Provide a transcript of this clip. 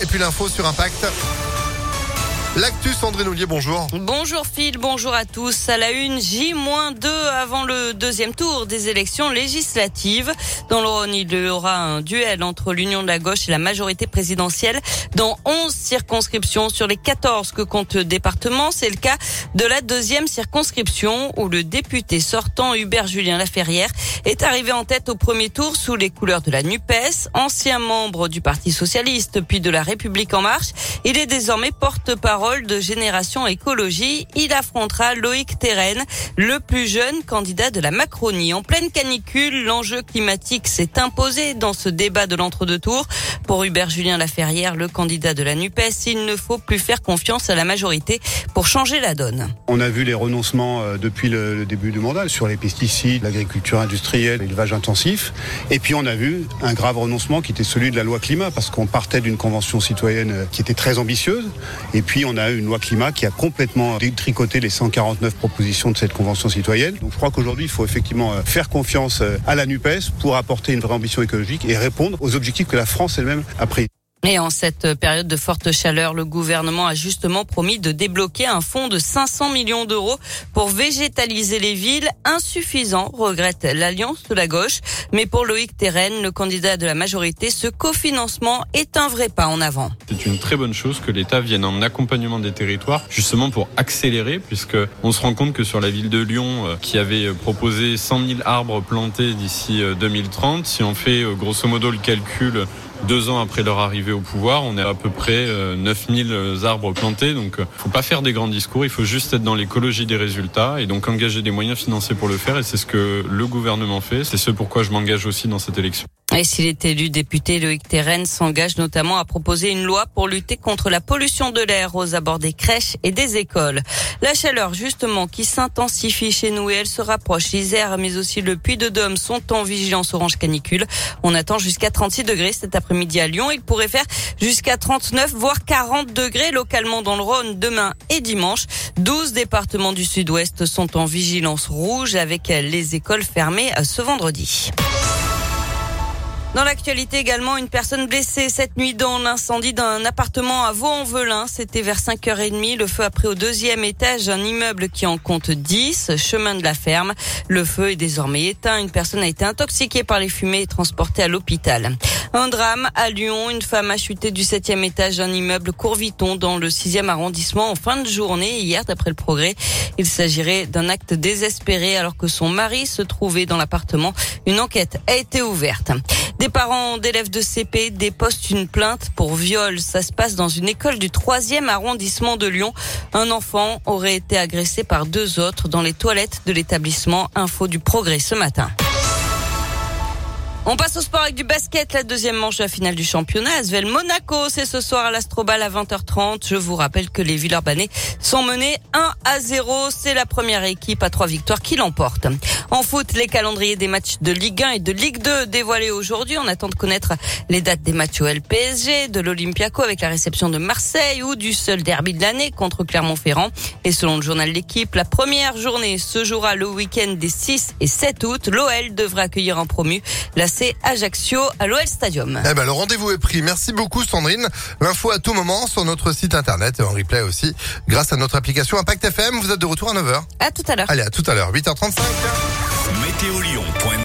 et puis l'info sur Impact. L'actu Sandrine Ollier, bonjour. Bonjour Phil, bonjour à tous. À la une, J-2 avant le deuxième tour des élections législatives. Dans le il y aura un duel entre l'Union de la gauche et la majorité présidentielle dans 11 circonscriptions sur les 14 que compte le département. C'est le cas de la deuxième circonscription où le député sortant Hubert Julien Laferrière est arrivé en tête au premier tour sous les couleurs de la NUPES, ancien membre du Parti socialiste puis de la République en marche. Il est désormais porte-parole de Génération Écologie. Il affrontera Loïc Terren, le plus jeune candidat de la Macronie. En pleine canicule, l'enjeu climatique s'est imposé dans ce débat de l'entre-deux tours. Pour Hubert Julien Laferrière, le candidat de la NUPES, il ne faut plus faire confiance à la majorité pour changer la donne. On a vu les renoncements euh, depuis le début du mandat sur les pesticides, l'agriculture industrielle, l'élevage intensif. Et puis on a vu un grave renoncement qui était celui de la loi climat parce qu'on partait d'une convention citoyenne euh, qui était très ambitieuse. Et puis on on a une loi climat qui a complètement détricoté les 149 propositions de cette convention citoyenne. Donc je crois qu'aujourd'hui, il faut effectivement euh, faire confiance euh, à la NUPES pour apporter une vraie ambition écologique et répondre aux objectifs que la France elle-même a pris. Et en cette période de forte chaleur, le gouvernement a justement promis de débloquer un fonds de 500 millions d'euros pour végétaliser les villes. Insuffisant, regrette l'Alliance de la gauche. Mais pour Loïc Terren, le candidat de la majorité, ce cofinancement est un vrai pas en avant. C'est une très bonne chose que l'État vienne en accompagnement des territoires, justement pour accélérer, puisque on se rend compte que sur la ville de Lyon, euh, qui avait proposé 100 000 arbres plantés d'ici 2030, euh, si on fait euh, grosso modo le calcul deux ans après leur arrivée au pouvoir, on est à peu près 9000 euh, arbres plantés. Donc, euh, faut pas faire des grands discours. Il faut juste être dans l'écologie des résultats et donc engager des moyens financiers pour le faire. Et c'est ce que le gouvernement fait. C'est ce pourquoi je m'engage aussi dans cette élection. Et s'il est élu député, Loïc Terren s'engage notamment à proposer une loi pour lutter contre la pollution de l'air aux abords des crèches et des écoles. La chaleur, justement, qui s'intensifie chez nous et elle se rapproche. L'Isère, mais aussi le Puy-de-Dôme sont en vigilance orange canicule. On attend jusqu'à 36 degrés cet après-midi à Lyon. Il pourrait faire jusqu'à 39, voire 40 degrés localement dans le Rhône demain et dimanche. 12 départements du sud-ouest sont en vigilance rouge avec les écoles fermées ce vendredi. Dans l'actualité également, une personne blessée cette nuit dans l'incendie d'un appartement à Vaux-en-Velin. C'était vers 5h30. Le feu a pris au deuxième étage un immeuble qui en compte 10, chemin de la ferme. Le feu est désormais éteint. Une personne a été intoxiquée par les fumées et transportée à l'hôpital. Un drame à Lyon. Une femme a chuté du septième étage d'un immeuble Courviton dans le sixième arrondissement en fin de journée hier d'après le progrès. Il s'agirait d'un acte désespéré alors que son mari se trouvait dans l'appartement. Une enquête a été ouverte. Des parents d'élèves de CP déposent une plainte pour viol. Ça se passe dans une école du 3e arrondissement de Lyon. Un enfant aurait été agressé par deux autres dans les toilettes de l'établissement. Info du progrès ce matin. On passe au sport avec du basket, la deuxième manche de la finale du championnat. Asvel Monaco, c'est ce soir à l'Astrobal à 20h30. Je vous rappelle que les Villeurbanais sont menés 1 à 0. C'est la première équipe à trois victoires qui l'emporte. En foot, les calendriers des matchs de Ligue 1 et de Ligue 2 dévoilés aujourd'hui. On attend de connaître les dates des matchs au LPSG, de l'Olympiaco avec la réception de Marseille ou du seul derby de l'année contre Clermont-Ferrand. Et selon le journal L'équipe, la première journée se jouera le week-end des 6 et 7 août. L'OL devrait accueillir un promu. La c'est Ajaccio à l'OL Stadium. Eh ben, le rendez-vous est pris. Merci beaucoup Sandrine. L'info à tout moment sur notre site internet et en replay aussi grâce à notre application Impact FM. Vous êtes de retour à 9h. À tout à l'heure. Allez, à tout à l'heure. 8h35.